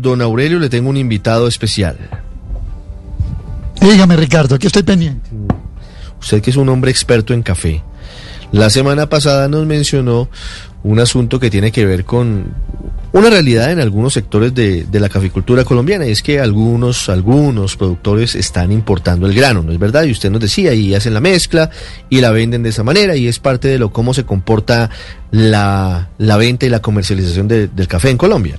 Don Aurelio, le tengo un invitado especial. Dígame, Ricardo, aquí estoy pendiente. Usted que es un hombre experto en café. La semana pasada nos mencionó un asunto que tiene que ver con una realidad en algunos sectores de, de, la caficultura colombiana y es que algunos, algunos productores están importando el grano, ¿no es verdad? Y usted nos decía, y hacen la mezcla y la venden de esa manera y es parte de lo cómo se comporta la, la venta y la comercialización de, del café en Colombia.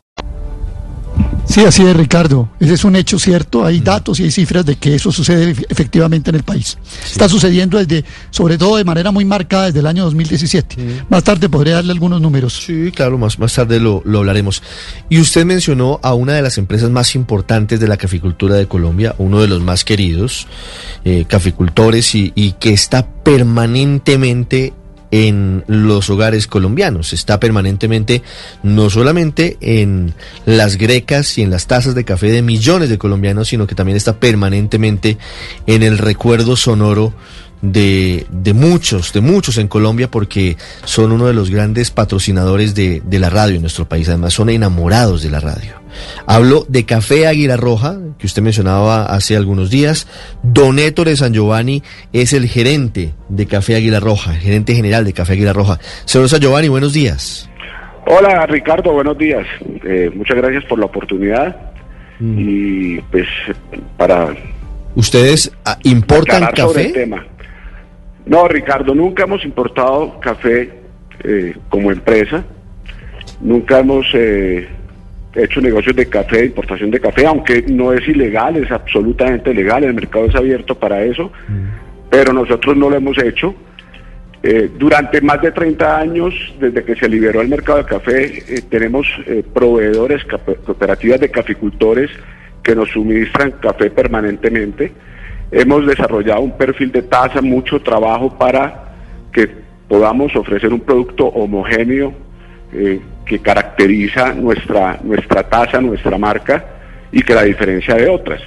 Sí, así es, Ricardo. Ese es un hecho cierto. Hay datos y hay cifras de que eso sucede efectivamente en el país. Sí. Está sucediendo desde, sobre todo de manera muy marcada desde el año 2017. Sí. Más tarde podré darle algunos números. Sí, claro, más, más tarde lo, lo, hablaremos. Y usted mencionó a una de las empresas más importantes de la caficultura de Colombia, uno de los más queridos, eh, caficultores, y, y que está permanentemente en los hogares colombianos. Está permanentemente no solamente en las grecas y en las tazas de café de millones de colombianos, sino que también está permanentemente en el recuerdo sonoro de, de muchos, de muchos en Colombia, porque son uno de los grandes patrocinadores de, de la radio en nuestro país. Además, son enamorados de la radio. Hablo de Café Águila Roja, que usted mencionaba hace algunos días. Don Héctor San Giovanni es el gerente de Café Águila Roja, el gerente general de Café Águila Roja. Señor San Giovanni, buenos días. Hola Ricardo, buenos días. Eh, muchas gracias por la oportunidad. Mm. Y pues para... ¿Ustedes importan café? El tema. No, Ricardo, nunca hemos importado café eh, como empresa. Nunca hemos... Eh, hecho negocios de café, de importación de café, aunque no es ilegal, es absolutamente legal, el mercado es abierto para eso, pero nosotros no lo hemos hecho. Eh, durante más de 30 años, desde que se liberó el mercado de café, eh, tenemos eh, proveedores, cooperativas de caficultores que nos suministran café permanentemente. Hemos desarrollado un perfil de tasa, mucho trabajo para que podamos ofrecer un producto homogéneo que caracteriza nuestra, nuestra tasa, nuestra marca y que la diferencia de otras.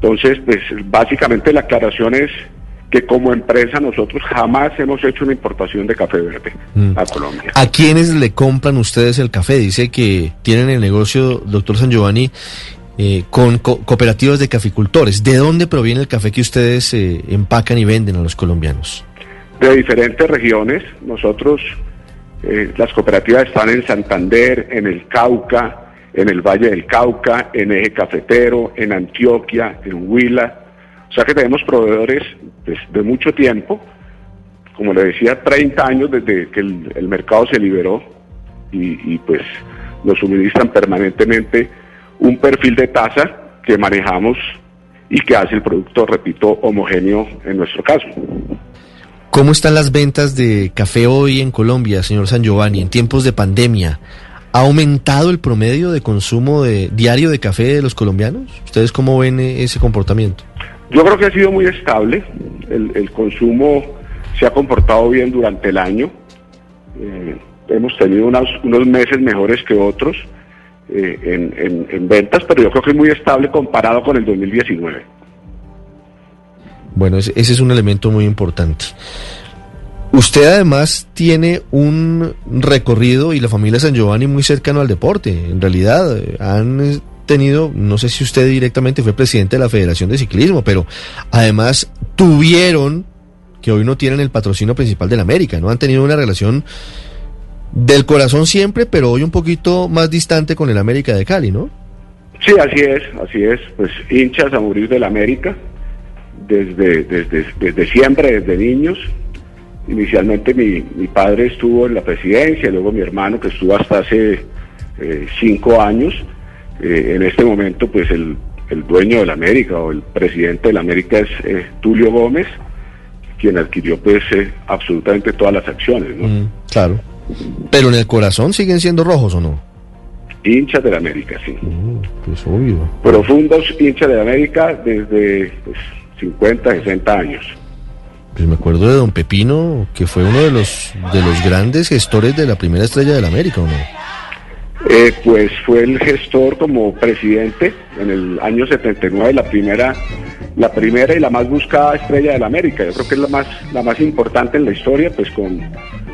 Entonces, pues básicamente la aclaración es que como empresa nosotros jamás hemos hecho una importación de café verde mm. a Colombia. ¿A quiénes le compran ustedes el café? Dice que tienen el negocio, doctor San Giovanni, eh, con co cooperativas de caficultores. ¿De dónde proviene el café que ustedes eh, empacan y venden a los colombianos? De diferentes regiones. Nosotros eh, las cooperativas están en Santander, en el Cauca, en el Valle del Cauca, en Eje Cafetero, en Antioquia, en Huila. O sea que tenemos proveedores de, de mucho tiempo, como le decía, 30 años desde que el, el mercado se liberó y, y, pues nos suministran permanentemente un perfil de tasa que manejamos y que hace el producto, repito, homogéneo en nuestro caso. ¿Cómo están las ventas de café hoy en Colombia, señor San Giovanni, en tiempos de pandemia? ¿Ha aumentado el promedio de consumo de, diario de café de los colombianos? ¿Ustedes cómo ven ese comportamiento? Yo creo que ha sido muy estable. El, el consumo se ha comportado bien durante el año. Eh, hemos tenido unos, unos, meses mejores que otros eh, en ventas, pero yo creo que es muy estable comparado con el 2019. Bueno, ese, es un elemento muy importante. Usted además tiene un recorrido y la familia San Giovanni muy cercano al deporte. En realidad han tenido, no sé si usted directamente fue presidente de la Federación de Ciclismo, pero además tuvieron, que hoy no tienen el patrocinio principal de la América, ¿no? Han tenido una relación Del corazón siempre, pero hoy un poquito más distante con el América de Cali, ¿no? Sí, así es, así es. Pues hinchas a morir del América, desde, desde, desde siempre, desde niños. Inicialmente mi, mi padre estuvo en la presidencia, luego mi hermano que estuvo hasta hace eh, cinco años. Eh, en este momento, pues el, el dueño del América o el presidente del América es eh, Tulio Gómez, quien adquirió pues eh, absolutamente todas las acciones, ¿no? Mm, claro. Pero en el corazón siguen siendo rojos o no? Hinchas del América, sí. Pues obvio. Profundos hinchas del América desde pues, 50, 60 años. Pues me acuerdo de don Pepino, que fue uno de los de los grandes gestores de la primera estrella del América, ¿o no? Eh, pues fue el gestor como presidente en el año 79, la primera, la primera y la más buscada estrella del América. Yo creo que es la más, la más importante en la historia, pues con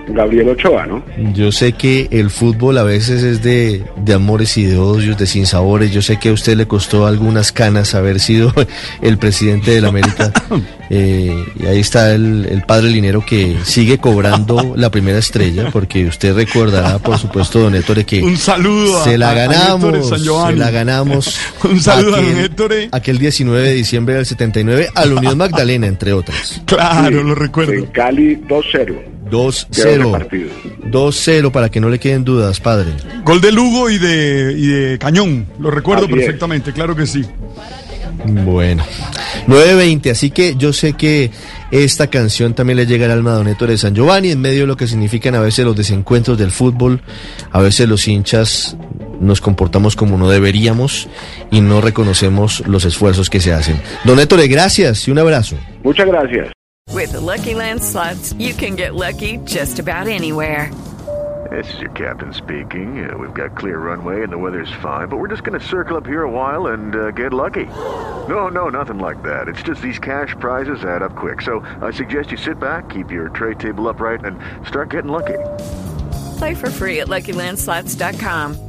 Gabriel Ochoa, ¿no? Yo sé que el fútbol a veces es de, de amores y de odios, de sinsabores. Yo sé que a usted le costó algunas canas haber sido el presidente del América. Eh, y ahí está el, el padre Linero que sigue cobrando la primera estrella, porque usted recordará, por supuesto, don Héctor, que Un saludo a- se la a- a ganamos, Héctor San se la ganamos. Un saludo a don aquel- Héctor. Aquel 19 de diciembre del 79 a la Unión Magdalena, entre otras. Claro, Sí, lo En recuerdo. Cali 2-0. 2-0. partido. 2-0 para que no le queden dudas, padre. Gol de Lugo y de, y de Cañón. Lo recuerdo Así es. perfectamente, claro que sí. Bueno, 9.20, así que yo sé que esta canción también le llega al alma a Don Héctor de San Giovanni, en medio de lo que significan a veces los desencuentros del fútbol, a veces los hinchas nos comportamos como no deberíamos y no reconocemos los esfuerzos que se hacen. Don Héctor, gracias y un abrazo. Muchas gracias. With the Lucky Land slots, you can get lucky just about anywhere. This is your captain speaking. Uh, we've got clear runway and the weather's fine, but we're just going to circle up here a while and uh, get lucky. No, no, nothing like that. It's just these cash prizes add up quick. So I suggest you sit back, keep your tray table upright, and start getting lucky. Play for free at LuckyLandSlots.com.